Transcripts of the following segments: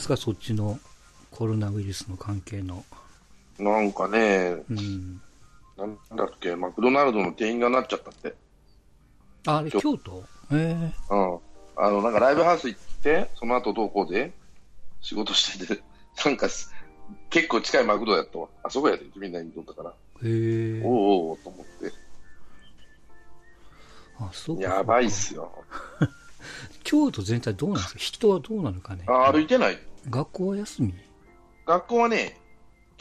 ですか、そっちのコロナウイルスの関係の。なんかね、うん。なんだっけ、マクドナルドの店員がなっちゃったって。ああれ、京都？えうん。あの、なんかライブハウス行って、その後どうこうで？仕事してて、なんかす結構近いマクドやったわ。あそこやで、みんなにとったから。えへえおうおうおうと思って。あ、そうか。やばいっすよ。京都全体どうなんですか？人はどうなのかね？あ歩いてない。学校は休み？学校はね、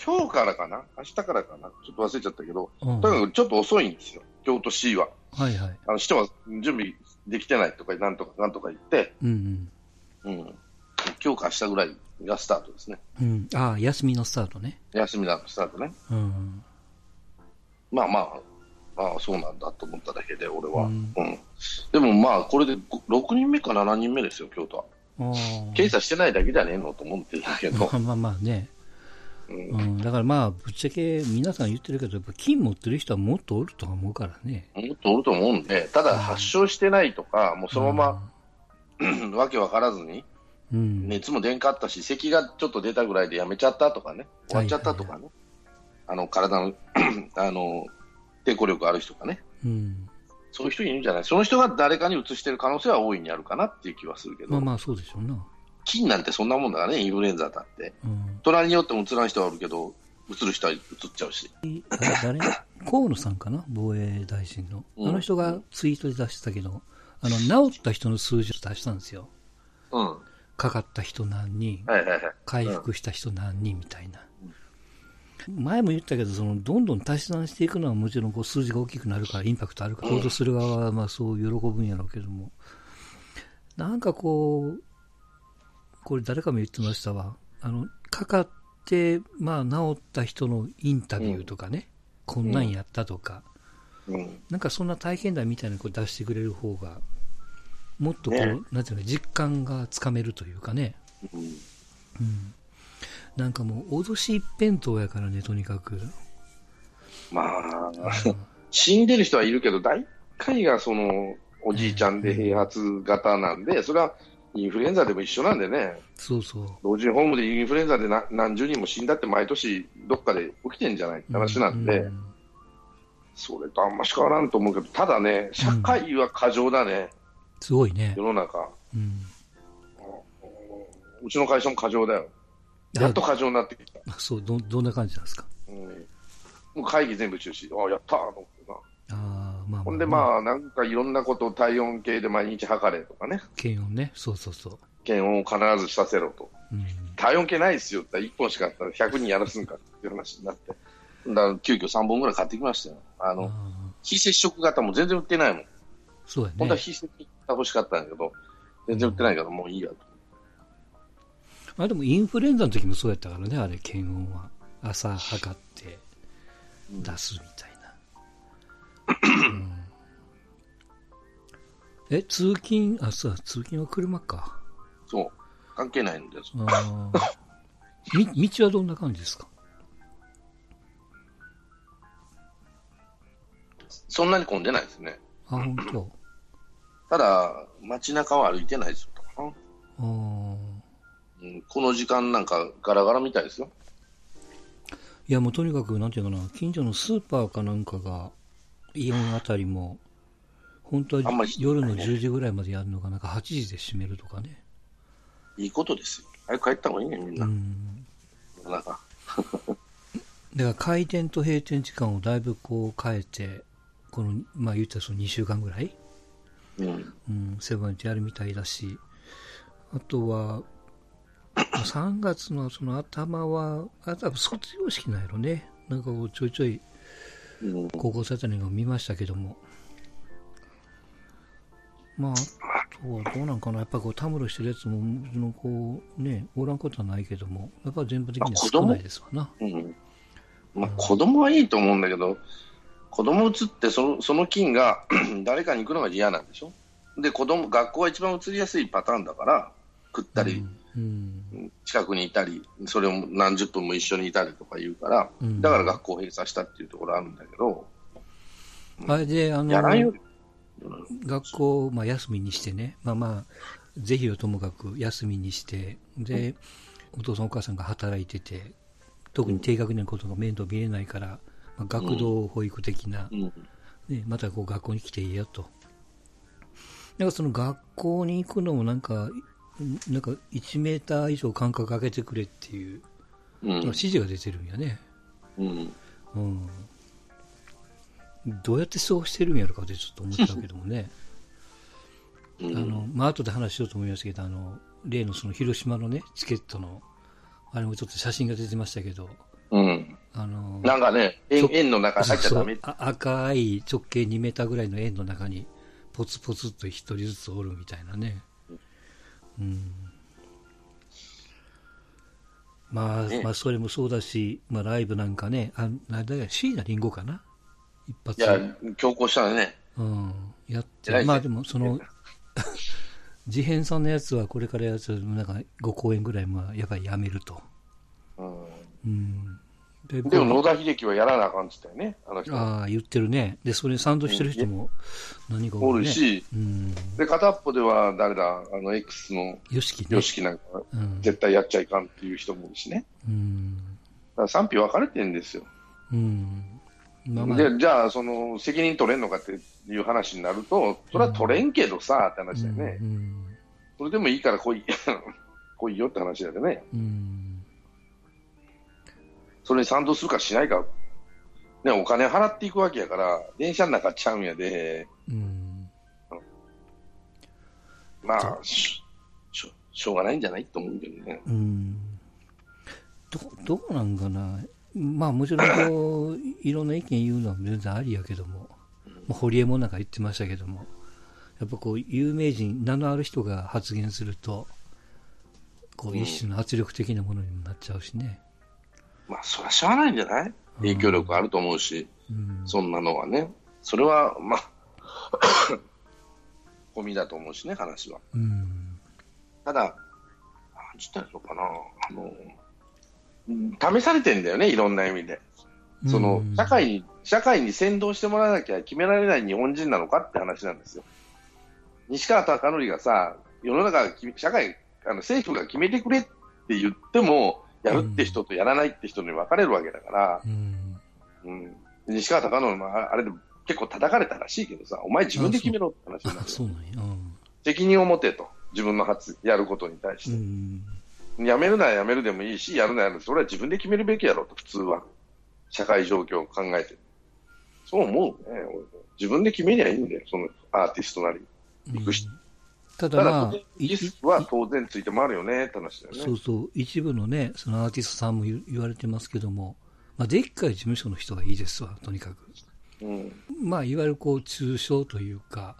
今日からかな？明日からかな？ちょっと忘れちゃったけど、うん。とにかくちょっと遅いんですよ。京都市は。はいはい。あの、市は準備できてないとか、なんとかなんとか言って、うんうん。今日か明日ぐらいがスタートですね。うん。うん。ああ、休みのスタートね。休みなスタートね。うん。まあまあ、まあそうなんだと思っただけで、俺は。ううんん。でもまあ、これでご6人目か7人目ですよ、京都は。検査してないだけじゃねえのと思ってるけどま。あまあまあね。うんうん。だからまあ、ぶっちゃけ皆さん言ってるけど、やっぱ金持ってる人はもっとおるとは思うからね。もっとおると思うんで、ただ発症してないとか、もうそのまま、わけわからずに、うん。熱も出んかったし、咳がちょっと出たぐらいでやめちゃったとかね、終わっちゃったとかね、あの体の あの抵抗力ある人がね、うん。そういう人いるんじゃない、その人が誰かに移してる可能性は大いにあるかなっていう気はするけど、まあまあ、そうでしょうな。菌なんてそんなもんだからね、インフルエンザだって、うん。隣によっても移らん人はおるけど、移る人は移っちゃうし、あ誰？河野さんかな？防衛大臣の。うんあの人がツイートで出してたけど、あの、治った人の数字を出したんですよ。うん、はかかった人何人、いはいはい、回復した人何人みたいな。前も言ったけど、その、どんどん足し算していくのはもちろんこう数字が大きくなるから、インパクトあるから、行動する側はまあそう喜ぶんやろうけども、なんかこう、これ誰かも言ってましたわ。あの、かかって、まあ治った人のインタビューとかね、こんなんやったとか、うん、なんかそんな体験談みたいなのを出してくれる方が、もっとこう、ね。なんていうの、実感がつかめるというかね。うん、うん。なんかもう、脅し一辺倒やからね、とにかく。まあ、死んでる人はいるけど、大体がそのおじいちゃんで併発型なんで、それはインフルエンザでも一緒なんでね、そうそう。老人ホームでインフルエンザでな何十人も死んだって毎年どっかで起きてんじゃないって話なんで、うんそれとあんまし変わらんと思うけど、ただね、社会は過剰だね、すごいね世。の中。うん。うちの会社も過剰だよ。やっと過剰になってきた。あそう、ど、どんな感じなんですか？うん、もう会議全部中止。あやったーと思ってな。ああ、まあ、ほんでまあ、なんかいろんなことを体温計で毎日測れとかね。検温ね。そうそうそう。検温を必ずさせろと。うん。体温計ないですよって言ったら1本しかあったら100人やらすんかっていう話になって。だから急遽3本ぐらい買ってきましたよ。あの、ああ非接触型も全然売ってないもん。そうやね。本当は非接触型欲しかったんだけど、全然売ってないからもういいやと。あ、でもインフルエンザの時もそうやったからね、あれ、検温は。朝測って出すみたいな。うんえ、通勤、あ、そう、通勤は車か。そう。関係ないんです。あーみ、道はどんな感じですか？そんなに混んでないですね。あ、本当。ただ、街中は歩いてないですよ。あーうん、この時間なんかガラガラみたいですよ。いや、もうとにかく、なんていうかな、近所のスーパーかなんかが、イオンあたりも、本当はあんまり夜の10時ぐらいまでやるのが、なんか8時で閉めるとかね。いいことですよ。早く帰った方がいいね、みんな。うん。世の中 だから開店と閉店時間をだいぶこう変えて、この、まあ言ったらその2週間ぐらい、うん。うん、セブンってやるみたいだし、あとは、3月のその頭は、あとは卒業式なんやろね。なんかこうちょいちょいうん。高校生あたりのが見ましたけども。まあ、あとはどうなんかな。やっぱこう、たむろしてるやつも、そのこう、ね、おらんことはないけども、やっぱ全部的には少ないですわな。うん。まあ、子供はいいと思うんだけど、子供移ってその、その菌が 誰かに行くのが嫌なんでしょで、子供、学校が一番移りやすいパターンだから、食ったり、うん。近くにいたり、それを何十分も一緒にいたりとか言うから、うん。だから学校を閉鎖したっていうところあるんだけど、あれで、あの、学校をまあ休みにしてね、まあまあ、ぜひをともかく休みにして、で、お父さんお母さんが働いてて、特に低学年のことが面倒見れないから、まあ、学童保育的な、うん。ね、またこう学校に来ていいよと。なんかその学校に行くのもなんか、なんか1メーター以上間隔空けてくれっていう、うん。指示が出てるんやね。うん。うん。どうやってそうしてるんやろかってちょっと思ったけどもね。うんあの、まあ、後で話しようと思いましたけど、あの、例のその広島のね、チケットの、あれもちょっと写真が出てましたけど、うん。あの、なんかね、円そう円の中入っちゃダメそう。あ赤い直径2メーターぐらいの円の中に、ポツポツっと一人ずつおるみたいなね。うん。まあ、ねまあ、それもそうだし、まあ、ライブなんかね、あ、なんだよ、椎名林檎かな？一発。いや、強行したらね。うん。やって、まあでも、その、事変さんのやつはこれからやつ、なんか5公演ぐらい、まあ、やっぱりやめると。うん。うん。ででも野田秀樹はやらなあかんって言ったよね、あの人。ああ、言ってるね。で、それに賛同してる人も何かおるし、うん。で、片っぽでは誰だ、あの X のよしきね。YOSHIKI なんか、うん。絶対やっちゃいかんっていう人もいるしね。うん。だから賛否分かれてるんですよ。うん。まあまあ、で、じゃあ、その、責任取れんのかっていう話になると、それは取れんけどさ、って話だよね。うん。それでもいいから来い、来いよって話だよね。うん。それに賛同するかしないか、ね、お金払っていくわけやから、電車の中ちゃうんやで、うん。まあ、ししょしょうがないんじゃないと思うけどね。うん。ど、どうなんかな。まあもちろんこう、いろんな意見言うのは全然ありやけども、まあ、堀江もなんか言ってましたけども、やっぱこう、有名人、名のある人が発言すると、こう、一種の圧力的なものにもなっちゃうしね。まあ、それはしゃあないんじゃない？影響力あると思うし、うん。そんなのはね。それは、まあ、込みだと思うしね、話は。うん。ただ、なんつったらいいのかな、あの、うん試されてんだよね、いろんな意味で。そのうん、社会に、社会に先導してもらわなきゃ決められない日本人なのかって話なんですよ。西川貴教がさ、世の中社会、あの政府が決めてくれって言っても、やるって人とやらないって人に分かれるわけだから、うん。うん、西川貴教もああれで結構叩かれたらしいけどさ、お前自分で決めろって話になあ、るそうなんや。うん責任を持てと、自分の発、やることに対しうて。ん。やめるならやめるでもいいし、やるならやるそれは自分で決めるべきやろと、普通は。社会状況を考えて。そう思うね。俺自分で決めりゃいいんだよ、そのアーティストなり。行く人ただまあ、いリスクは当然ついて回るよねって話だよね。そうそう、一部のね、そのアーティストさんも言言われてますけども、まあ、でっかい事務所の人がいいですわ、とにかく。うん。まあ、いわゆるこう、中小というか、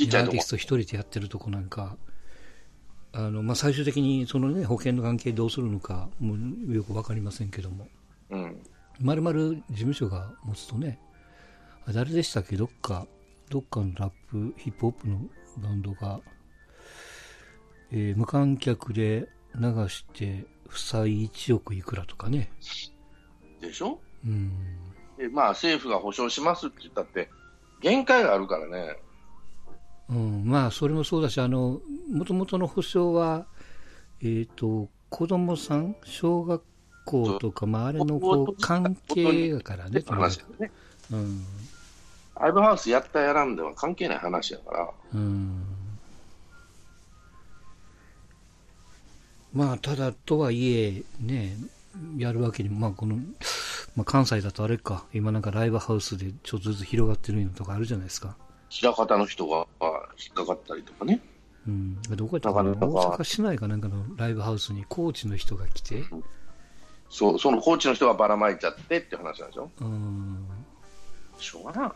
アーティスト一人でやってるとこなんか、あの、まあ、最終的にそのね、保険の関係どうするのか、もうよくわかりませんけども、うん。まるまる事務所が持つとね、あ誰でしたっけ、どっか、どっかのラップ、ヒップホップのバンドが、えー無観客で流して、負債1億いくらとかね。でしょ？うん。でまあ、政府が保証しますって言ったって、限界があるからね。うん、まあ、それもそうだし、あの、もともとの保証は、えっ、と、子供さん、小学校とか、まあ、あれのこう、関係だからね、って話ね。うん。ライブハウスやったやらんでは関係ない話やから。うん。まあ、ただとはいえ、ね、やるわけにも、まあ、この、まあ、関西だとあれか、今なんかライブハウスでちょっとずつ広がってるのとかあるじゃないですか。平方の人が引っかかったりとかね。うん。どこやったかな？大阪市内かなんかのライブハウスにコーチの人が来て、そう、そのコーチの人がばらまいちゃってって話なんでしょ？うん。しょうがないな。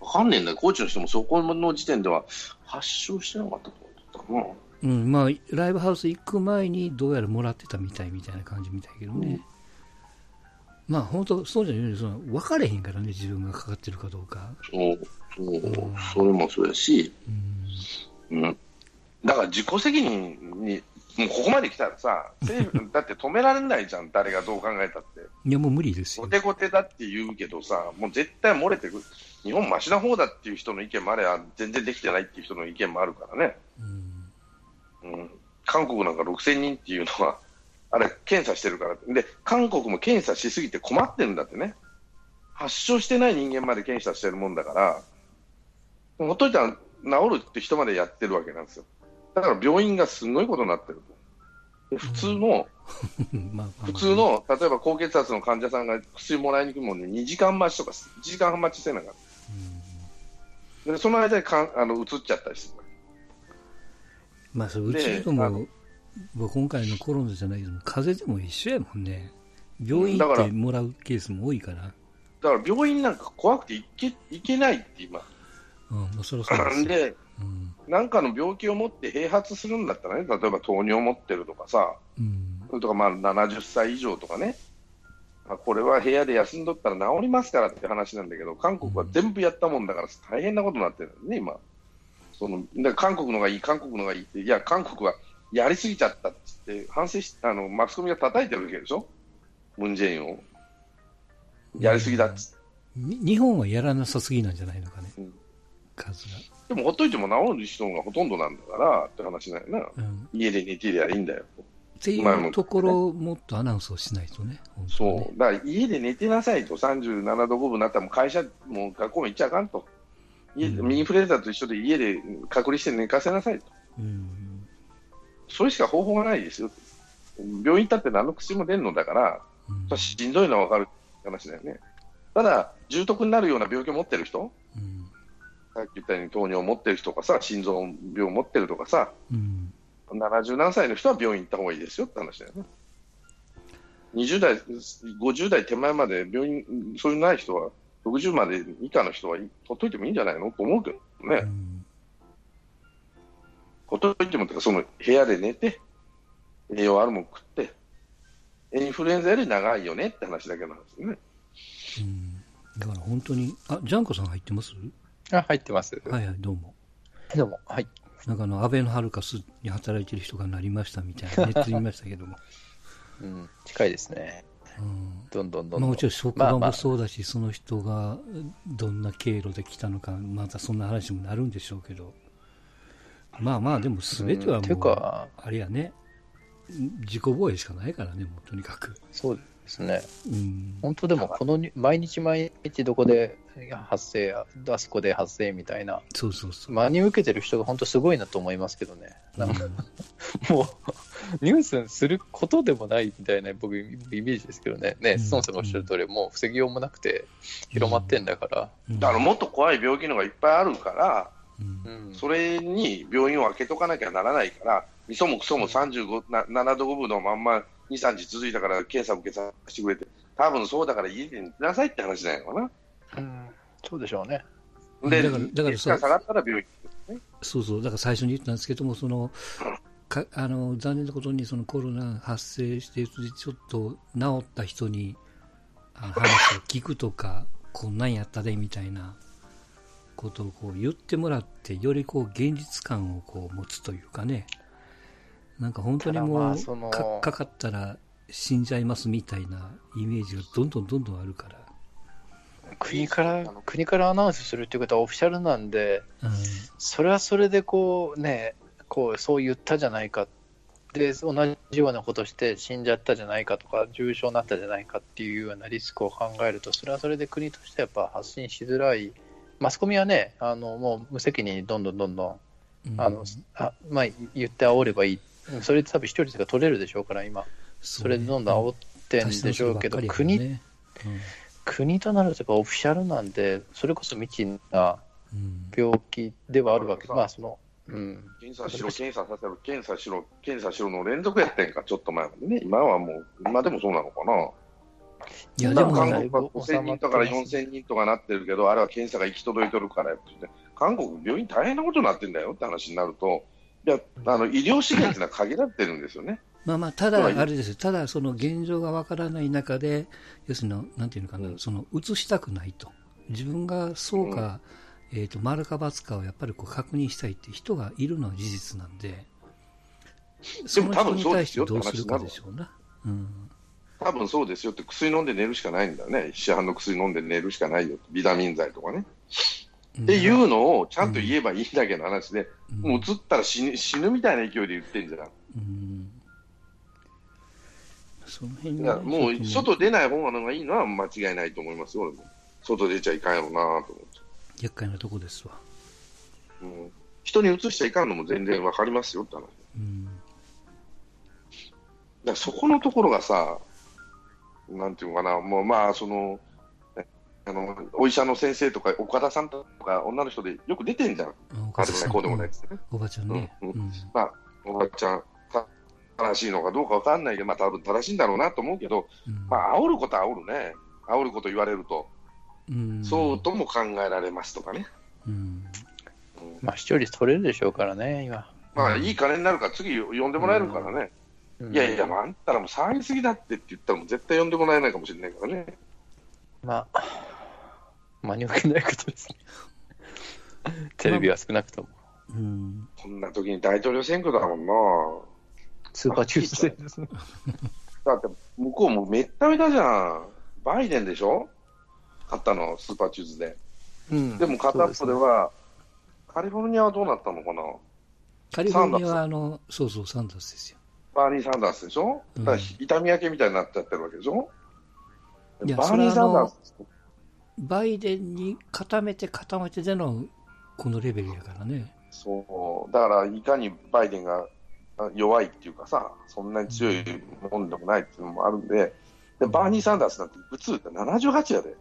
わかんねえんだよ。コーチの人もそこの時点では発症してなかったと思ったかな。うん、まあ、ライブハウス行く前にどうやらもらってたみたいみたいな感じみたいけどね。まあ、本当そうじゃないその分かれへんからね、自分がかかってるかどうか。そう、そう、それもそうやし、うん。うん。だから自己責任に、もうここまで来たらさ、政府、だって止められないじゃん、誰がどう考えたって。いや、もう無理ですよ後。手後手だって言うけどさ、もう絶対漏れてくる。日本マシな方だっていう人の意見もあれば、全然できてないっていう人の意見もあるからね。うん。うん。韓国なんか6000人っていうのは、あれ、検査してるからで、韓国も検査しすぎて困ってるんだってね、発症してない人間まで検査してるもんだから、ほっといたら治るって人までやってるわけなんですよ。だから病院がすごいことになってる普通の、まあ、普通の、例えば高血圧の患者さんが薬もらいに行くもんね、2時間待ちとか1時間半待ちしてなかった。でその間にかんあの移っちゃったりする。まあ、それうちのも、今回のコロナじゃないけど、風邪でも一緒やもんね。病院行ってもらうケースも多いから。だから病院なんか怖くて行け行けないって今。うん、そろでで、うん、なんかの病気を持って併発するんだったらね、例えば糖尿を持ってるとかさ、うん、それとかまあ70歳以上とかね、あこれは部屋で休んどったら治りますからって話なんだけど、韓国は全部やったもんだから大変なことになってるね、今。そので韓国のがいい、韓国のがいいって、いや、韓国はやりすぎちゃったっつって、反省しあのマスコミが叩いてるわけでしょ、ムン・ジェインを。や。りすぎだっつって。日本はやらなさすぎなんじゃないのかね、うん、数が。でも、ほっといても治る人がほとんどなんだからって話だよな、うん、家で寝てりゃいいんだよ。っていうところをもっとアナウンスをしないとね、ね。そう、だから家で寝てなさいと、37度5分になったら、会社、もう学校も行っちゃあかんと、家うん、インフルエンザと一緒で家で隔離して寝かせなさいと、うん、それしか方法がないですよ、病院行ったって何の薬も出るのだから、うん、しんどいのは分かる話だよね。ただ、重篤になるような病気を持ってる人、うん、さっき言ったように糖尿を持ってる人とかさ、心臓病を持ってるとかさ、うん、70何歳の人は病院行った方がいいですよって話だよね。20代、50代手前まで病院、そういうない人は、60まで以下の人はほっといてもいいんじゃないのと思うけどね。うん、ほっといてもとか、その部屋で寝て、栄養あるもん食って、インフルエンザより長いよねって話だけなんですよね。うん、だから本当に、あ、ジャンコさん入ってます？あ、入ってます。はいはい、どうも。どうも、はい。なんかあの、安倍のハルカスに働いてる人がなりましたみたいな、ネット見ましたけども。うん、近いですね。うん、どんどんどんどん。まあ、もちろん職場もそうだし、まあまあ、その人がどんな経路で来たのか、またそんな話もなるんでしょうけど。まあまあ、でも全てはもう、うん、あれやね、自己防衛しかないからね、もうとにかく。そうですね。うん、本当でも、この毎日毎日どこで発生、あそこで発生みたいな、そうそうそう。真に受けてる人が本当すごいなと思いますけどね。なんか、うん、もう、ニュースすることでもないみたいな、僕、イメージですけどね。ね、ストンさんがおっしゃる通り、もう防ぎようもなくて、広まってんだから。だからもっと怖い病気のがいっぱいあるから、うん、それに病院を開けとかなきゃならないから、みそもくそも35、7度5分のまんま2、3日続いたから検査を受けさせてくれて、多分そうだから家で寝なさいって話じゃないのかな。うん、そうでしょうね。で、だから、だから下がったら病院ね。そうそう、だから最初に言ったんですけども、その、かあの残念なことにそのコロナ発生してちょっと治った人に話を聞くとか、こんなんやったでみたいなことをこう言ってもらって、よりこう現実感をこう持つというかね、なんか本当にもうかかかったら死んじゃいますみたいなイメージがどんどんどんどんあるから。国から国からアナウンスするっていうことはオフィシャルなんで、うん、それはそれでこうね、こうそう言ったじゃないかで、同じようなことして死んじゃったじゃないかとか、重症になったじゃないかっていうようなリスクを考えると、それはそれで国としてやっぱ発信しづらい、マスコミはね、あのもう無責任にどんどんどんどん、あのあまあ、言って煽ればいいそれで多分視聴率が取れるでしょうから、今。それでどんどん煽ってんでしょうけど、ね、国、うん、国となるとやっぱオフィシャルなんで、それこそ未知な病気ではあるわけ、うん、まあその、うん、検査しろ、検査させろ、検査しろ、検査しろの連続やってんか、ちょっと前までね、今はもう、今でもそうなのかな。いやでも韓国は5000人とか4000人とかなってるけど、あれは検査が行き届いてるからって、韓国、病院大変なことになってんだよって話になると、いやあの医療資源というのは限られてるんですよね。まあまあ、ただ、あれですただ、その現状がわからない中で、要するに、なんていうのかな、うん、その、移したくないと。自分がそうか、うん、えっ、ー、と、丸か×かをやっぱりこう確認したいって人がいるのは事実なんで、その人に対してどうするかでしょうな。うん。多分そうですよって、薬飲んで寝るしかないんだね。市販の薬飲んで寝るしかないよ。ビタミン剤とかね。っていうのをちゃんと言えばいいだけの話で、もう移ったら死ぬ死ぬみたいな勢いで言ってんじゃん。うんその辺もう外出ない方がいいのは間違いないと思いますよ、俺も。外出ちゃいかんやろうなと思って。厄介なとこですわ。うん、人に移しちゃいかんのも全然わかりますよって話。うん、だそこのところがさ、なんていうかな、もうまあ、その、あのお医者の先生とか岡田さんとか女の人でよく出てんじゃん、あでもないこうでもないですね、おばちゃんね、うんうん。まあ、おばちゃん、正しいのかどうかわかんないけど、まあ多分正しいんだろうなと思うけど、うん、まあ煽ることは煽るね、煽ること言われると、うん、そうとも考えられますとかね。うん。まあ、視聴率取れるでしょうからね、今。まあ、いい金になるから、次呼んでもらえるからね。いやいや、あんたらも騒ぎすぎだってって言ったら、絶対呼んでもらえないかもしれないからね。まあ、真に受けないことですね。テレビは少なくとも。うん、こんな時に大統領選挙だもんな。スーパーチューズデーですね。だって向こうもめっためたじゃん。バイデンでしょ？勝ったの、スーパーチューズデー。うん、でも片っぽでは、カリフォルニアはどうなったのかな？カリフォルニアはあの、そうそう、サンダースですよ。バーニー・サンダースでしょ、うん、だ痛み分けみたいになっちゃってるわけでしょ？バーニー・サンダースバイデンに固めて固めてでのこのレベルやからね。そう、だからいかにバイデンが弱いっていうかさ、そんなに強いもんでもないっていうのもあるんで、でバーニー・サンダースなんて、普通って78やで。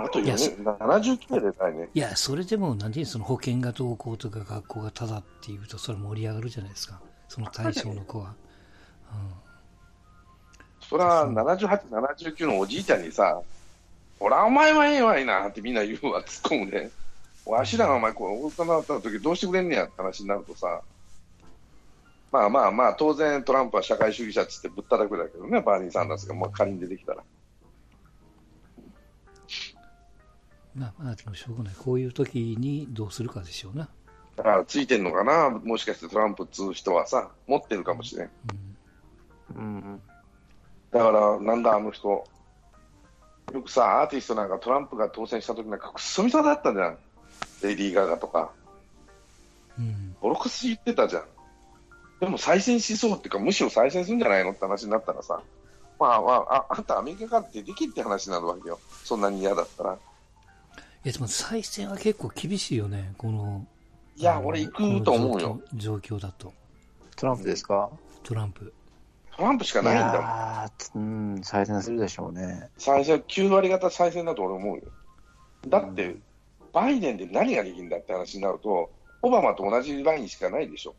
あと4年、79でないね。いや、それでも、なんでその保険がどうこうとか学校がただっていうと、それ盛り上がるじゃないですか。その対象の子は。うん、それは78、79のおじいちゃんにさ、ほら、お前はええわいなってみんな言うわ、突っ込むね。わしらがお前、こう、大人だった時どうしてくれんねやって話になるとさ、まあまあまあ、当然トランプは社会主義者っつってぶったたくだけどね、バーニー・サンダースが、まあ、仮に出てきたら。まあまあ、でもしょうがない。こういう時にどうするかでしょうな。だからついてんのかな、もしかしてトランプっつう人はさ、持ってるかもしれん。うん、うん、だから、なんだ、あの人、よくさ、アーティストなんかトランプが当選した時なんかくっそみそだったじゃん。レディー・ガガとか。うん。ボロクス言ってたじゃん。でも再選しそうっていうか、むしろ再選するんじゃないのって話になったらさ、まあまあ、ああんたアメリカから出てきって話になるわけよ。そんなに嫌だったら。いや、でも再選は結構厳しいよね、この。いや、俺行くと思うよ。状況だと。トランプですか？トランプ。トランプしかないんだもん。うん、再選するでしょうね。再選、9割方再選だと俺思うよ。だって、バイデンで何ができるんだって話になると、オバマと同じラインしかないでしょ。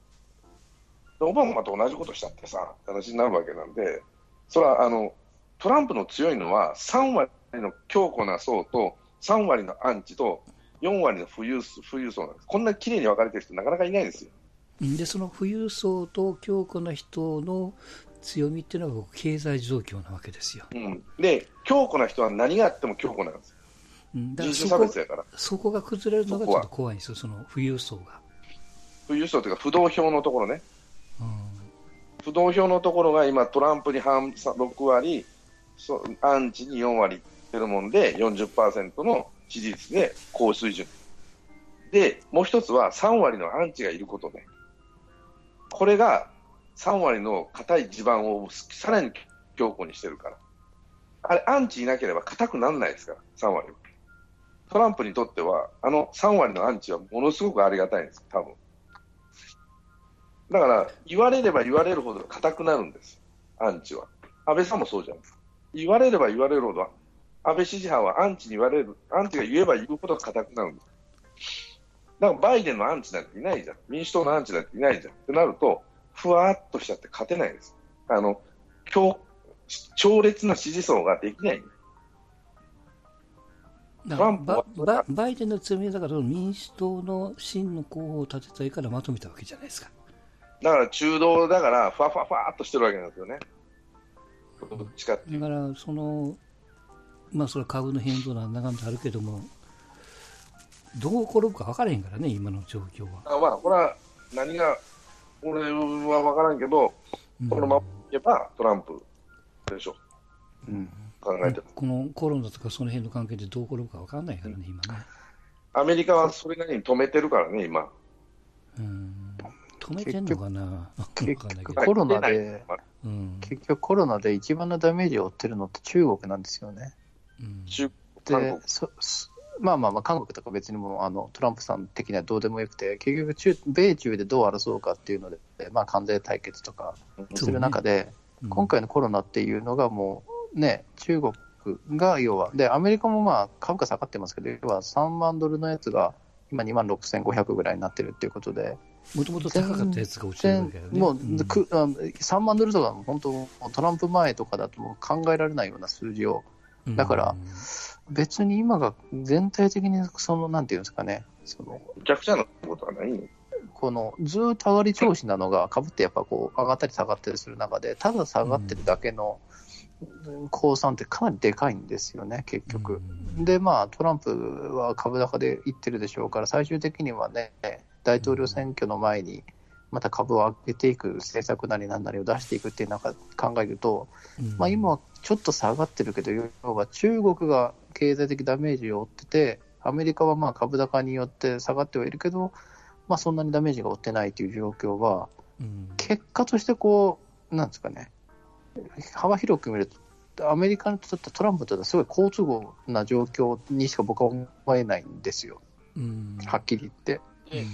オバマと同じことしたってさ、話になるわけなんで、それはあのトランプの強いのは、3割の強固な層と、3割のアンチと、4割の富裕富裕層なんです。こんな綺麗に分かれてる人、なかなかいないですよ。で、その富裕層と強固な人の強みっていうのが経済状況なわけですよ。うん、で、強固な人は何があっても強固なんですよ。だからそこそこが崩れるのがちょっと怖いんですよ、その富裕層が。富裕層というか、不動票のところね。うん、不動票のところが今、トランプに半6割、アンチに4割ってるもんで、40%の支持率で高水準。で、もう一つは3割のアンチがいることね。これが3割の硬い地盤をさらに強固にしてるから。あれ、アンチいなければ硬くならないですから、3割はトランプにとっては、あの3割のアンチはものすごくありがたいんです、多分。だから、言われれば言われるほど硬くなるんです、アンチは。安倍さんもそうじゃん。言われれば言われるほど安倍支持派はアンチに言われる、アンチが言えば言うほど硬くなるんです。だからバイデンのアンチなんていないじゃん。民主党のアンチなんていないじゃん。ってなると、ふわっとしちゃって勝てないです。あの、強、強烈な支持層ができない。トバババイデンの強みだから民主党の真の候補を立てたいからまとめたわけじゃないですか。だから中道だから、ふわふわふわっとしてるわけなんですよね。どっちかってだから、その、まあ、それは株の変動なんだかんだあるけども、どう転ぶか分からへんからね、今の状況は。あまあ、これは何が、俺は分からんけど、うん、このままいけばトランプでしょ。うん、考えて。このコロナとかその辺の関係でどう転ぶか分からないからね、今ね。アメリカはそれなりに止めてるからね、今。うん、止めてんのかな？結局コロナで、うん、結局コロナで一番のダメージを負ってるのって中国なんですよね。うん、中でそまあまあまあ、韓国とか別にもあのトランプさん的にはどうでもよくて、結局中、米中でどう争うかっていうので、まあ、関税対決とかする中で、ね。うん、今回のコロナっていうのがもうね、中国が要は、で、アメリカもまあ株価下がってますけど、要は3万ドルのやつが今2万6500ぐらいになってるっていうことで、もともと高かったやつが落ちてるわけだよね。もう、うん、くあ3万ドルとか、本当、トランプ前とかだともう考えられないような数字を、だから、別に今が全体的にその、なんていうんですかね、そのむちゃくちゃなことはないこのずっと上がり調子なのが、かぶってやっぱこう上がったり下がったりする中で、ただ下がってるだけの降参ってかなりでかいんですよね、結局。で、まあ、トランプは株高でいってるでしょうから、最終的にはね、大統領選挙の前に、また株を上げていく政策なりなんなりを出していくっていう中考えると、まあ、今はちょっと下がってるけど、要は中国が経済的ダメージを負ってて、アメリカはまあ株高によって下がってはいるけど、まあ、そんなにダメージが負ってないという状況は、結果としてこう、なんですかね、幅広く見ると、アメリカにとってトランプとってすごい好都合な状況にしか僕は思えないんですよ、はっきり言って。とり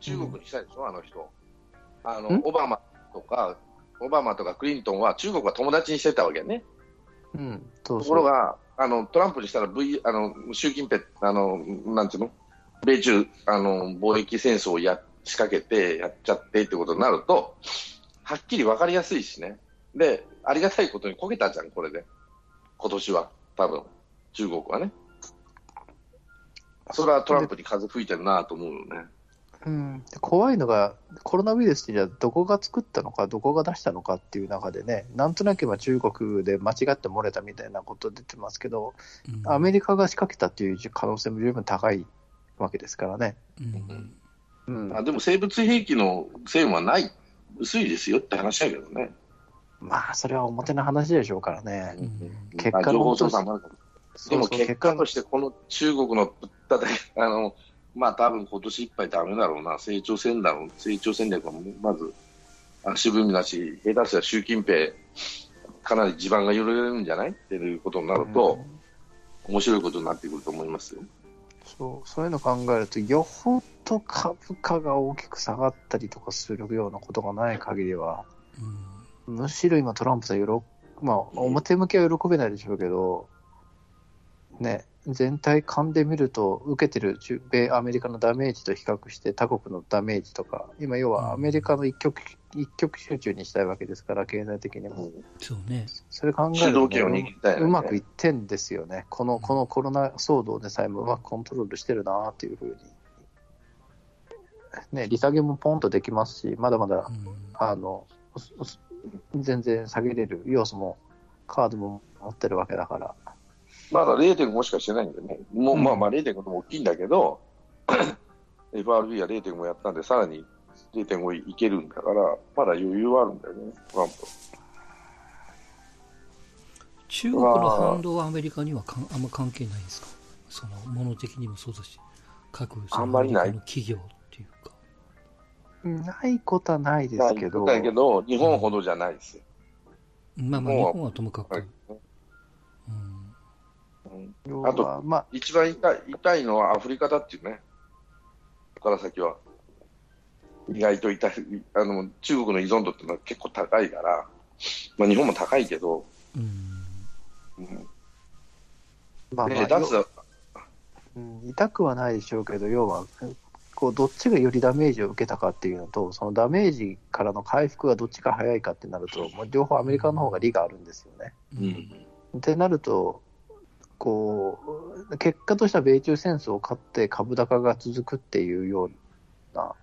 中国にしたいでしょ、あの人。あのオバマとか、オバマとかクリントンは中国は友達にしてたわけね。うん、ところがあの、トランプにしたら、v、あの習近平あの、なんていうの、米中あの貿易戦争をや仕掛けてやっちゃってってことになると、はっきり分かりやすいしね、で、ありがたいことにこけたじゃん、これで。今年は、多分中国はね。それはトランプに風吹いてるなと思うよね。うん、怖いのが、コロナウイルスってじゃどこが作ったのか、どこが出したのかっていう中でね、なんとなく中国で間違って漏れたみたいなこと出てますけど、うん、アメリカが仕掛けたっていう可能性も十分高いわけですからね。うん、うん、あでも生物兵器の線はない、薄いですよって話だけどね。まあ、それは表の話でしょうからね。うん、結果情報操作もあるかも。でも結果としてこの中国のぶったあの、まあ多分今年いっぱいだめだろうな、成長戦だろう、成長戦略はまず足踏みだし、下手したら習近平、かなり地盤が揺れるんじゃない？っていうことになると、うん、面白いことになってくると思いますよ。そうそういうの考えると、よほど株価が大きく下がったりとかするようなことがない限りは、うん。むしろ今トランプさん喜、まあ、表向きは喜べないでしょうけど、ね、全体感で見ると、受けてる米アメリカのダメージと比較して他国のダメージとか、今、要はアメリカの一極一極集中にしたいわけですから、経済的にも。そうね。それ考えると、ね、うまくいってんですよね。このこのコロナ騒動でさえもうまくコントロールしてるなっていうふうに。ね、利下げもポンとできますし、まだまだ、うん、あの、全然下げれる要素も、カードも持ってるわけだから。まだ0.5しかしてないんでね、もう、うん、まあまあ0.5も大きいんだけど、FRB は0.5やったんで、さらに0.5いけるんだから、まだ余裕はあるんだよね、トランプ。中国の反動はアメリカにはかあんま関係ないんですか？その、もの的にもそうだし、各そのアメリカの企業っていうか。ないことはないですけど。ないけど、日本ほどじゃないですよ。まあまあ、日本はともかく。うん、あと、まあ、一番痛い痛いのはアフリカだっていうね。ここから先は。意外と痛い、あの、中国の依存度っていうのは結構高いから、まあ日本も高いけど、うん。うん、まあ、まあ、うん、痛くはないでしょうけど、要は、こうどっちがよりダメージを受けたかっていうのと、そのダメージからの回復がどっちが早いかってなると、もう両方アメリカの方が利があるんですよね。うん、ってなると、こう結果としては米中戦争を勝って株高が続くっていうような、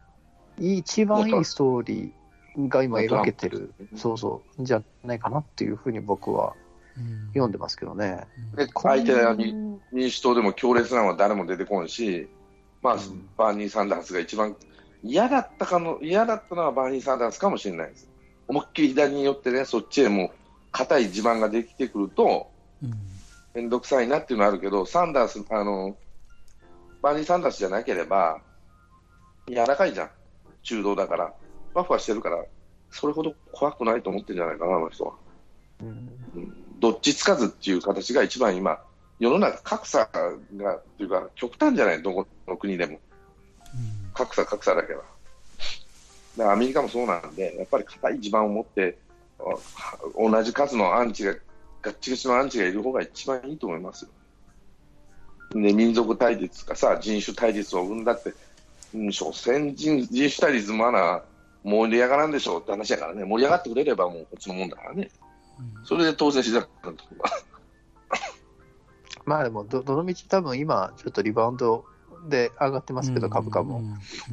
一番いいストーリーが今描けてる、そうそう、じゃないかなっていうふうに僕は読んでますけどね。で相手は民主党でも強烈なのは誰も出てこんし、まあ、バーニー・サンダースが一番嫌だったかの、嫌だったのはバーニー・サンダースかもしれないです。思いっきり左に寄ってね、そっちへもう硬い地盤ができてくると、面倒くさいなっていうのはあるけど、サンダース、あの、バーニー・サンダースじゃなければ、柔らかいじゃん。中道だから、ふわふわしてるから、それほど怖くないと思ってるんじゃないかな、あの人は。うん、どっちつかずっていう形が一番今、世の中格差が、っていうか、極端じゃない、どこの国でも。格差、格差だけは。だからアメリカもそうなんで、やっぱり固い地盤を持って、同じ数のアンチが、ガッチガチのアンチがいる方が一番いいと思いますよ。で、民族対立かさ、人種対立を生んだって、うん、所詮人人種対立もまだ盛り上がらんでしょうって話だからね、盛り上がってくれればもうこっちのもんだからね。それで当選しなかったと まあでもど、どのみち多分今、ちょっとリバウンドで上がってますけど、株価も、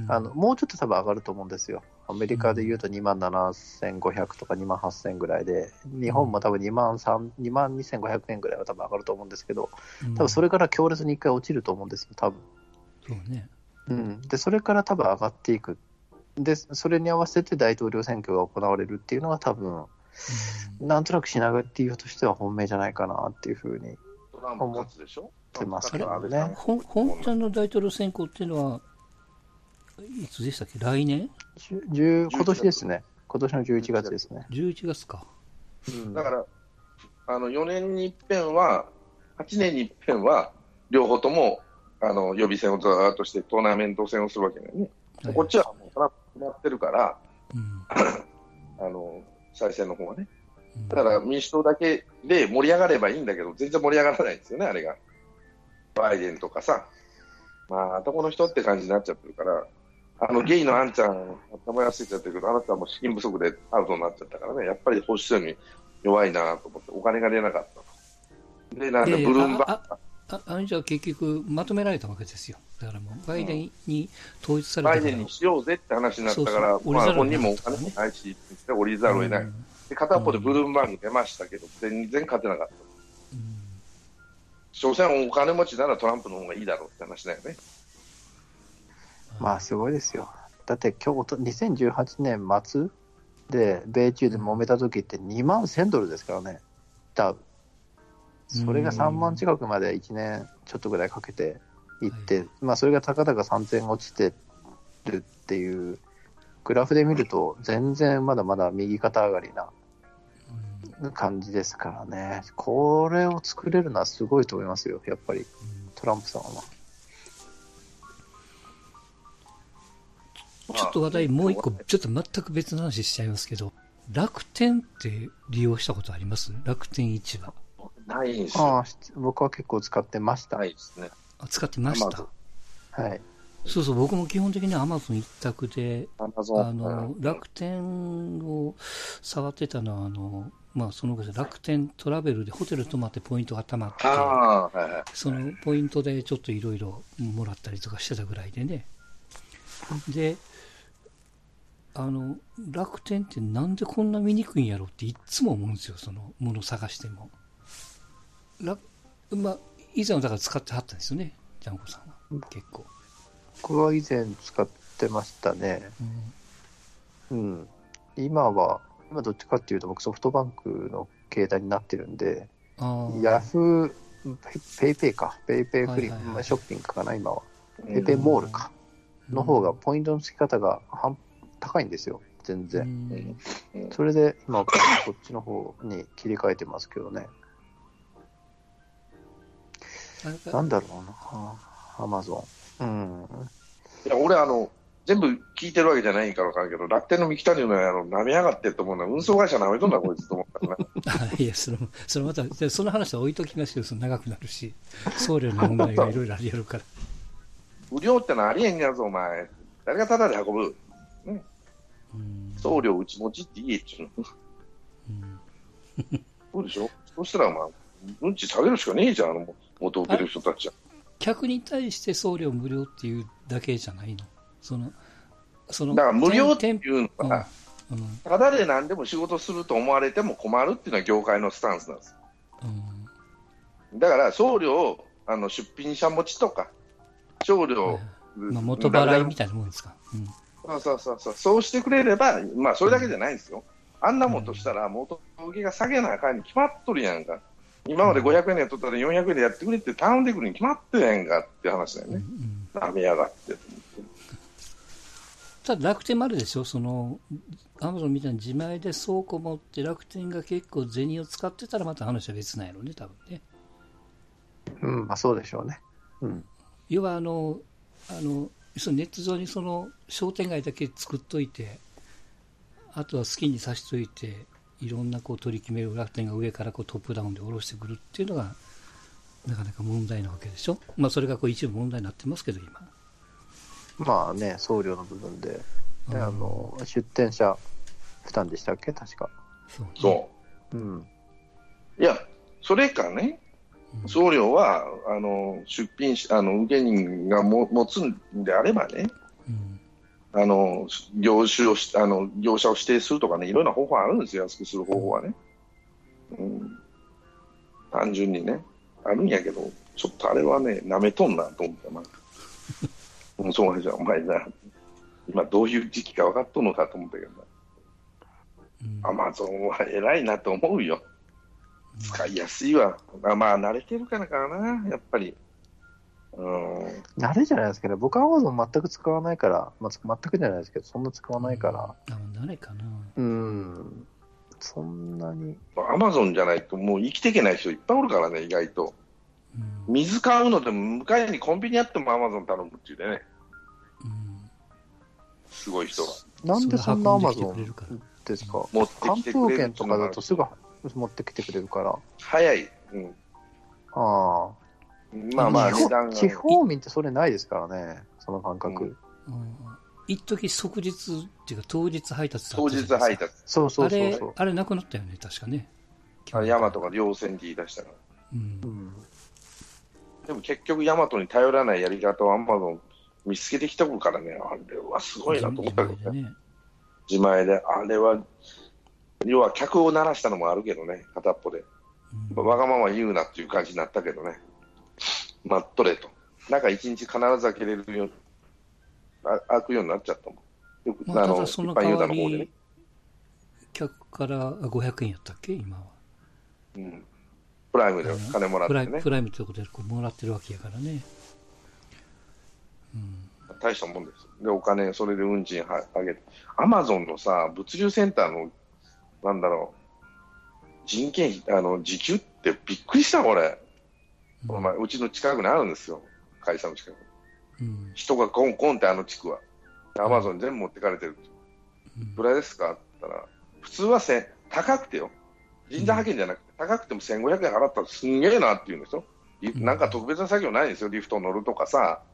あの。もうちょっと多分上がると思うんですよ。アメリカでいうと2万7500とか2万8000ぐらいで、日本も多分2万2万2500円ぐらいは多分上がると思うんですけど、多分それから強烈に1回落ちると思うんですよ、多分そうね。うん。で、それから多分上がっていく。で、それに合わせて大統領選挙が行われるっていうのが多分、うん、なんとなく品川っていうとしては本命じゃないかなっていうふうに思ってますけどね。本ちゃんの大統領選挙っていうのは、いつでしたっけ？来年？今年ですね。今年の11月ですね。11月か。うん、だから、あの4年に一遍は、8年に一遍は、両方ともあの予備選をずっとしてトーナメント戦をするわけだよね。はい、こっちはもう決まってるから、うん、あの再選の方はね。だから民主党だけで盛り上がればいいんだけど、全然盛り上がらないんですよね、あれが。バイデンとかさ、まあ、この人って感じになっちゃってるから、あのゲイのあんちゃん、頭安いちゃってるけど、あなたはもう資金不足でアウトになっちゃったからね、やっぱり保守層に弱いなと思って、お金が出なかったと。で、なんで、ブルームバーああれじゃ結局、まとめられたわけですよ。だからもう、バイデンに統一された、バイデンにしようぜって話になったから、そうそうまあ、本人もお金もないし、降りざるを得ない。うんで片方でブルームバーグ出ましたけど、全然勝てなかった。うん、所詮お金持ちならトランプの方がいいだろうって話だよね。まあすごいですよ。だって今日、2018年末で米中で揉めた時って2万1000ドルですからね、ダウ。それが3万近くまで1年ちょっとぐらいかけていって、はい、まあそれがたかだか3000落ちてるっていう、グラフで見ると全然まだまだ右肩上がりな感じですからね、これを作れるのはすごいと思いますよ、やっぱり、トランプさんは。ちょっと話題、もう一個、ちょっと全く別の話しちゃいますけど、楽天って利用したことあります？楽天市場。ないですあ僕は結構使ってました。ないですね。あ使ってました？はい。そうそう、僕も基本的にアマゾン一択で、あの、楽天を触ってたのは、あの、まあ、その楽天トラベルでホテル泊まってポイントがたまって、はいはい、そのポイントでちょっといろいろもらったりとかしてたぐらいでね。で、あの、楽天ってなんでこんな見にくいんやろっていつも思うんですよ、そのもの探しても。らまあ、以前はだから使ってはったんですよね、ジャンコさんは。結構。僕は以前使ってましたね。うん。うん、今は、今どっちかっていうと、僕ソフトバンクの携帯になってるんで、ヤフー、ペイペイか、ペイペイフリー、はいはい、ショッピングかな、今は。ペイペイモールか。の方が、ポイントの付き方が半高いんですよ、全然。それで、今、こっちの方に切り替えてますけどね。なんだろうな、アマゾン。うん。いや、俺、あの、全部聞いてるわけじゃないから分かるけど、楽天の三木谷のあの、舐めやがってと思うのは、運送会社舐めとんだ、こいつと思ったから。いや、その、そのまた、その話は置いときましょう、その長くなるし、送料の問題がいろいろありやるから。無料ってのありえんやぞ、お前。誰がタダで運ぶ？ね、送料うち持ちっていいっちゅうの。そうでしょ？そしたら、まあ、うんち下げるしかねえじゃん、あの、元を受ける人たちは。客に対して送料無料っていうだけじゃないの？その、その、だから無料っていうのは、うん、ただで何でも仕事すると思われても困るっていうのは業界のスタンスなんです。うん、だから送料、あの出品者持ちとか、送料、まあ、元払いみたいなもんですか。うん、そうそうそうそうしてくれれば、まあ、それだけじゃないんですよ。あんなもんとしたら、元請けが下げなあかんに決まっとるやんか。今まで500円でやっとったら400円でやってくれって頼んでくるに決まってへんかって話だよね。な、めやがって。ただ楽天もあるでしょ、そのアマゾンみたいに自前で倉庫持って楽天が結構銭を使ってたらまた話は別なんやろね、多分ね。うん、まあそうでしょうね。うん。要はあの、あの、要するにネット上にその商店街だけ作っといて、あとは好きにさしといて、いろんなこう取り決める楽天が上からこうトップダウンで下ろしてくるっていうのが、なかなか問題なわけでしょ？まあそれがこう一部問題になってますけど、今。まあね、送料の部分で、でうんあの出店者負担でしたっけ、確か。そう、そうん。う。いや、それかね、うん送料は、あの、出品し、あの、受け人がも持つんであればね、うんあの、業種をし、あの、業者を指定するとかね、いろんな方法あるんですよ、安くする方法はね。うん。単純にね、あるんやけど、ちょっとあれはね、舐めとんなと思ったな。うん、そうじゃん、お前な。今どういう時期か分かっとんのかと思ったけどな。うんアマゾンは偉いなと思うよ。使いやすいわ。あまあ、慣れてるからかな、やっぱり。うん。慣れじゃないですけど、僕は Amazon 全く使わないから、まあ、全くじゃないですけど、そんな使わないから、あ、誰かな。うん、そんなに、アマゾンじゃないともう生きていけない人いっぱいおるからね、意外と。うん水買うのでも、向かいにコンビニあってもアマゾン頼むっていうね、うんすごい人が。なんでそんなそれ運んですか？持って関東圏とかだとすぐ持ってきてくれるから、早い。うん。ああ、まあまあ、地方値段が。地方民ってそれないですからね、その感覚。うんうん一時即日っていうか当日配達だ当日配達。そうそうあれそうそう。あれなくなったよね確かねあヤマトが両線って言い出したから。うんうんでも結局、ヤマトに頼らないやり方をアマゾン見つけてきたからね、あれはすごいなと思ったけどね。自前で。あれは、要は客を鳴らしたのもあるけどね、片っぽで。うんわがまま言うなっていう感じになったけどね。待っとれと。なんか一日必ず開けれるようあ開くようになっちゃったもん。よく、まあ、あの、一般ユーザーの方でね。客からあ500円やったっけ？今はうん。プライムで金もらってねプライプ。ライムということでこうもらってるわけやからねうん大したもんです。で、お金、それで運賃は上げて。アマゾンのさ、物流センターの、なんだろう、人件費、あの、時給ってびっくりした、これ。この前、うちの近くにあるんですよ。会社の近くに。うん人がコンコンってあの地区は。アマゾンに全部持ってかれてる。うんいくらですかって言ったら、普通は千高くてよ。人材派遣じゃなくて、高くても1500円払ったらすんげえなって言うんですよ。なんか特別な作業ないんですよ。リフト乗るとかさ、うん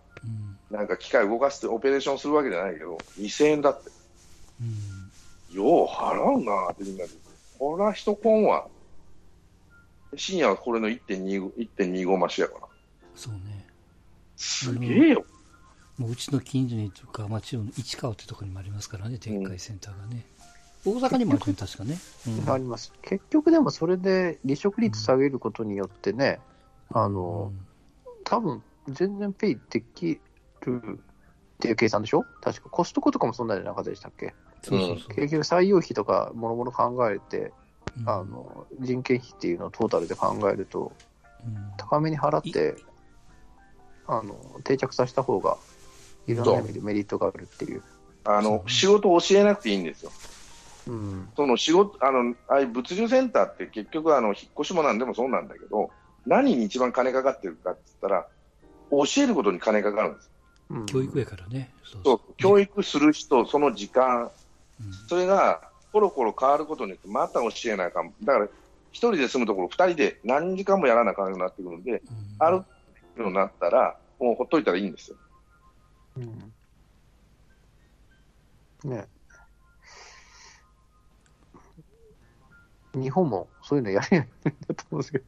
なんか機械動かしてオペレーションするわけじゃないけど、2000円だって。うんよう払うなってみんなで。これは人コンは。深夜はこれの1.25 1.25増しやから。そうねすげえよ。もううちの近所にとか町の市川ってとこにもありますからねでっかいセンターがね、大阪にもあるね確かね、うんあります。結局でもそれで離職率下げることによってね、あの、多分全然ペイできるっていう計算でしょ？確か。コストコとかもそんなんじゃなかったでしたっけ？そうそうそう、結局採用費とかもろもろ考えて、うん。あの人件費っていうのをトータルで考えるとうん。高めに払ってあの定着させた方がいろんな意味でメリットがあるっていう。あの、仕事を教えなくていいんですよ。うん。その仕事、あの、ああいう物流センターって結局あの、引っ越しもなんでもそうなんだけど、何に一番金かかってるかって言ったら、教えることに金かかるんです。うん。教育やからね。そうそう、教育、育する人、その時間、うんそれがコロコロ変わることによって、また教えなあかん。だから、一人で住むところ、二人で何時間もやらなあかんようになってくるんで、うん。あるようになったら、もうほっといたらいいんですよ。うん。ね。日本もそういうのやるようになと思うんですけ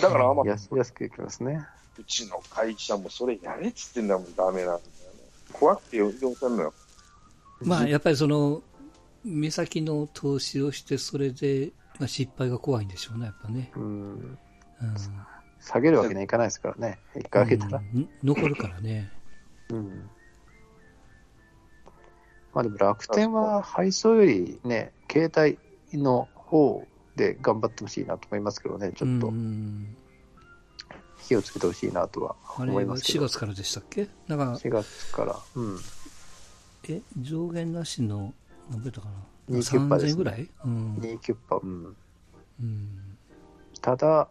だから、あんまど、安安くいきますね。うちの会社もそれやれっつってんだもん、ダメなんだよね。怖くてよ、よせんのよ。まあやっぱりその目先の投資をしてそれで、まあ、失敗が怖いんでしょうねやっぱね、うん、うん。下げるわけにはいかないですからね、一回上げたら。うん。残るからね。うん。まあでも楽天は配送よりね、携帯の方で頑張ってほしいなと思いますけどね、ちょっと。うん火をつけてほしいなとはあれは4思いますけど。月からでしたっけ？なんか4月から。うん。え、上限なしの、何倍だかな？2キュッパです、3000ぐらい？うん。2キュッパ、うん。うん。ただ、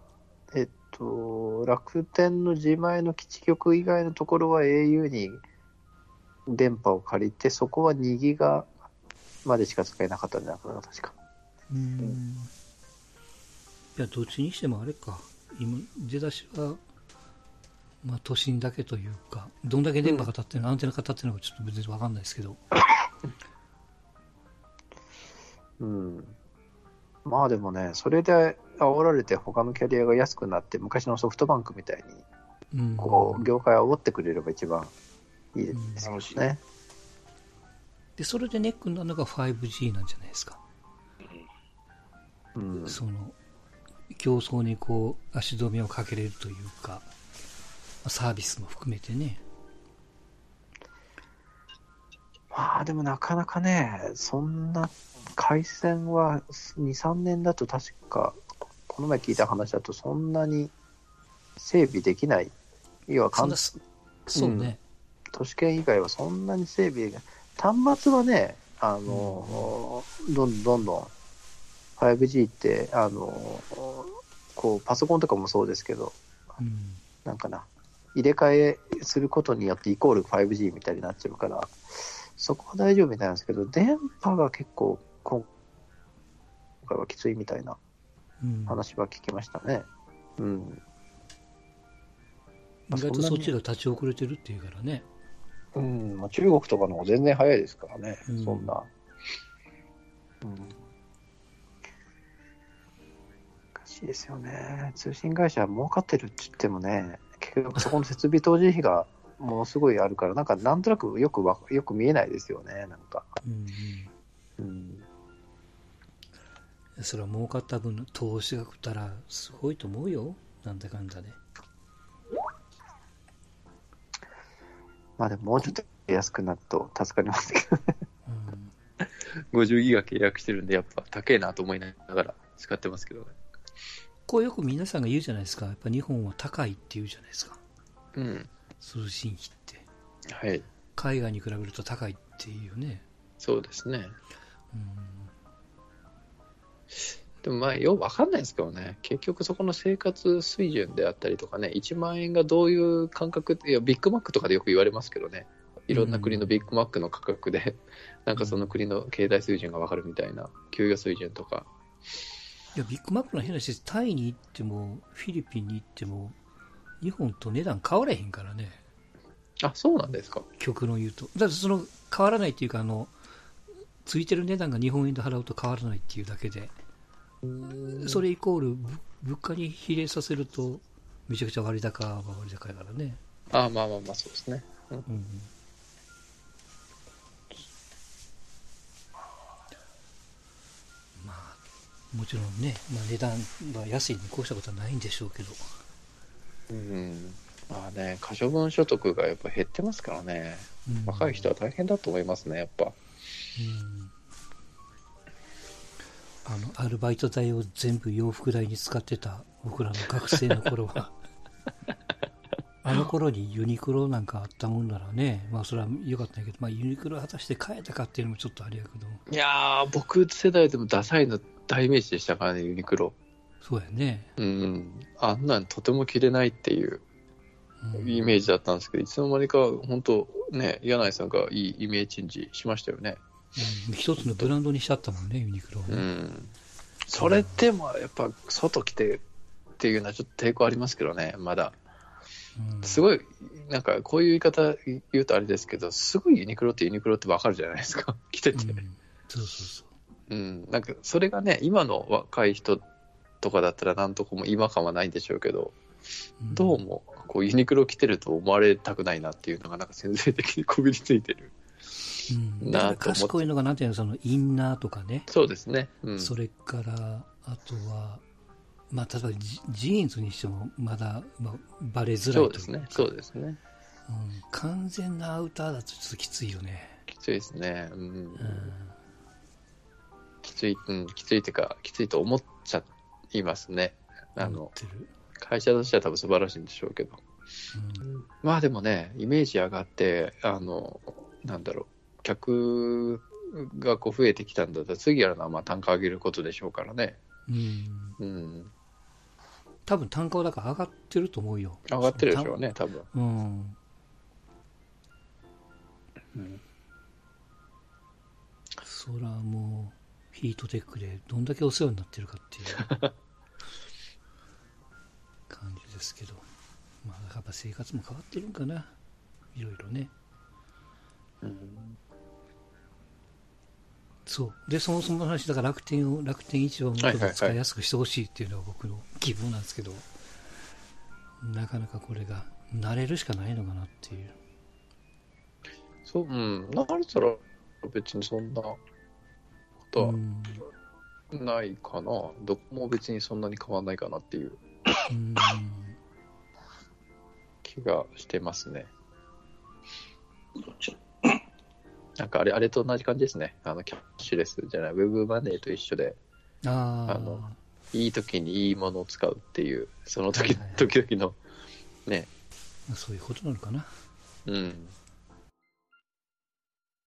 えっと、楽天の自前の基地局以外のところは au に電波を借りて、そこは2ギガまでしか使えなかったんじゃないかな、確か。うん。いや、どっちにしてもあれか。今、出だしは、まあ、都心だけというか、どんだけ電波が立ってるの、アンテナが立ってるのかちょっと別にわかんないですけど。うん。まあでもね、それで煽られて他のキャリアが安くなって、昔のソフトバンクみたいに、うん。こう、業界を煽ってくれれば一番いいですよ楽しいね。で、それでネックになるのが 5G なんじゃないですか。うん。その、競争にこう、足止めをかけれるというか、まあサービスも含めてね。まあでもなかなかね、そんな回線は2、3年だと確か、この前聞いた話だとそんなに整備できない。要は関そそうね。都市圏以外はそんなに整備が、端末はね、あの、どんどんどんどん 5G って、あの、こう、パソコンとかもそうですけど、うん。なんかな、入れ替えすることによってイコール 5G みたいになっちゃうから、そこは大丈夫みたいなんですけど、電波が結構、今回はきついみたいなうん、話は聞きましたね。うん。意外とそっちが立ち遅れてるっていうからね。うん、まあ、中国とかの方が全然早いですからね、うんそんな。うん。いですよね。通信会社儲かってるって言ってもね、結局そこの設備投資費がものすごいあるから、なんかなんとなくよくわよく見えないですよね、なんか。うんうん。うん。それは儲かった分の投資が食ったらすごいと思うよ。なんだかんだで。まあでももうちょっと安くなると助かりますけどね。うん。50ギガ契約してるんで、やっぱ高えなと思いながら使ってますけどね。こうよく皆さんが言うじゃないですか。やっぱ日本は高いって言うじゃないですか。うん。通信費って。はい。海外に比べると高いっていうね。そうですね。うん。でもまあ、ようわかんないですけどね、結局そこの生活水準であったりとかね、1万円がどういう感覚いや、ビッグマックとかでよく言われますけどね、いろんな国のビッグマックの価格で、なんかその国の経済水準がわかるみたいな、給与水準とか。いや、ビッグマックの変な話、タイに行っても、フィリピンに行っても、日本と値段変わらへんからね。あ、そうなんですか。極論言うと。だってその、変わらないっていうか、あの、ついてる値段が日本円で払うと変わらないっていうだけで、それイコールぶ物価に比例させると、めちゃくちゃ割高は割高やからね。あまあまあまあ、そうですね。うん。まもちろんね、まあ値段は安いに越したことはないんでしょうけど。うん。まあね、可処分所得がやっぱ減ってますからね、うん若い人は大変だと思いますね、やっぱ。うんあの、アルバイト代を全部洋服代に使ってた僕らの学生の頃は、あの頃にユニクロなんかあったもんならね、まあそれは良かったんやけど、まあユニクロ果たして買えたかっていうのもちょっとあれやけど、いやー、僕世代でもダサいの大イメージでしたからね、ユニクロ。そうやね。うん。あんなんとても着れないっていううんイメージだったんですけど、いつの間にか本当ね、柳井さんがいいイメージチェンジしましたよね。うん一つのブランドにしちゃったもんね、ユニクロ。うん。それでもやっぱ外着てっていうのはちょっと抵抗ありますけどね、まだ。うんすごい、なんかこういう言い方言うとあれですけど、すごいユニクロってユニクロってわかるじゃないですか、着てて。うんそうそうそう。うん。なんかそれがね、今の若い人とかだったらなんとこも違和感はないんでしょうけど、んどうもこうユニクロ着てると思われたくないなっていうのがなんか潜在的にこびりついてる。うん、な賢いのが、なんていうの、そのインナーとかね、そうですね。うん。それから、あとは、まあ、例えばジジーンズにしても、まだ、まあ、バレづらいというそうですね。そうですね。うん、完全なアウターだとちょっときついよね。きついですね。うん。うんきつい、うん、きついっていうか、きついと思っちゃいますね。あの。会社としては多分素晴らしいんでしょうけど。うんまあでもね、イメージ上がって、あの、なんだろう。客がこう増えてきたんだったら、次やるのはまあ単価上げることでしょうからね。うん。うん。多分単価はだから上がってると思うよ。上がってるでしょうね、多分。うん。うんそらもう、ヒートテックでどんだけお世話になってるかっていう 感じですけど。まあ、やっぱ生活も変わってるんかな。いろいろね。うんそう。で、そもそも話、だから楽天を、楽天市場をもっと使いやすくしてほしいっていうのが僕の希望なんですけど、なかなかこれが慣れるしかないのかなっていう。そう、うん。慣れたら別にそんなとないかな。どこも別にそんなに変わんないかなっていう。うん。気がしてますね。なんかあれ、あれと同じ感じですね。あの、キャッシュレスじゃない、ウェブマネーと一緒で、あのいい時にいいものを使うっていう、その時、はいはいはい。時々の、ね、まあそういうことなのかな。うん、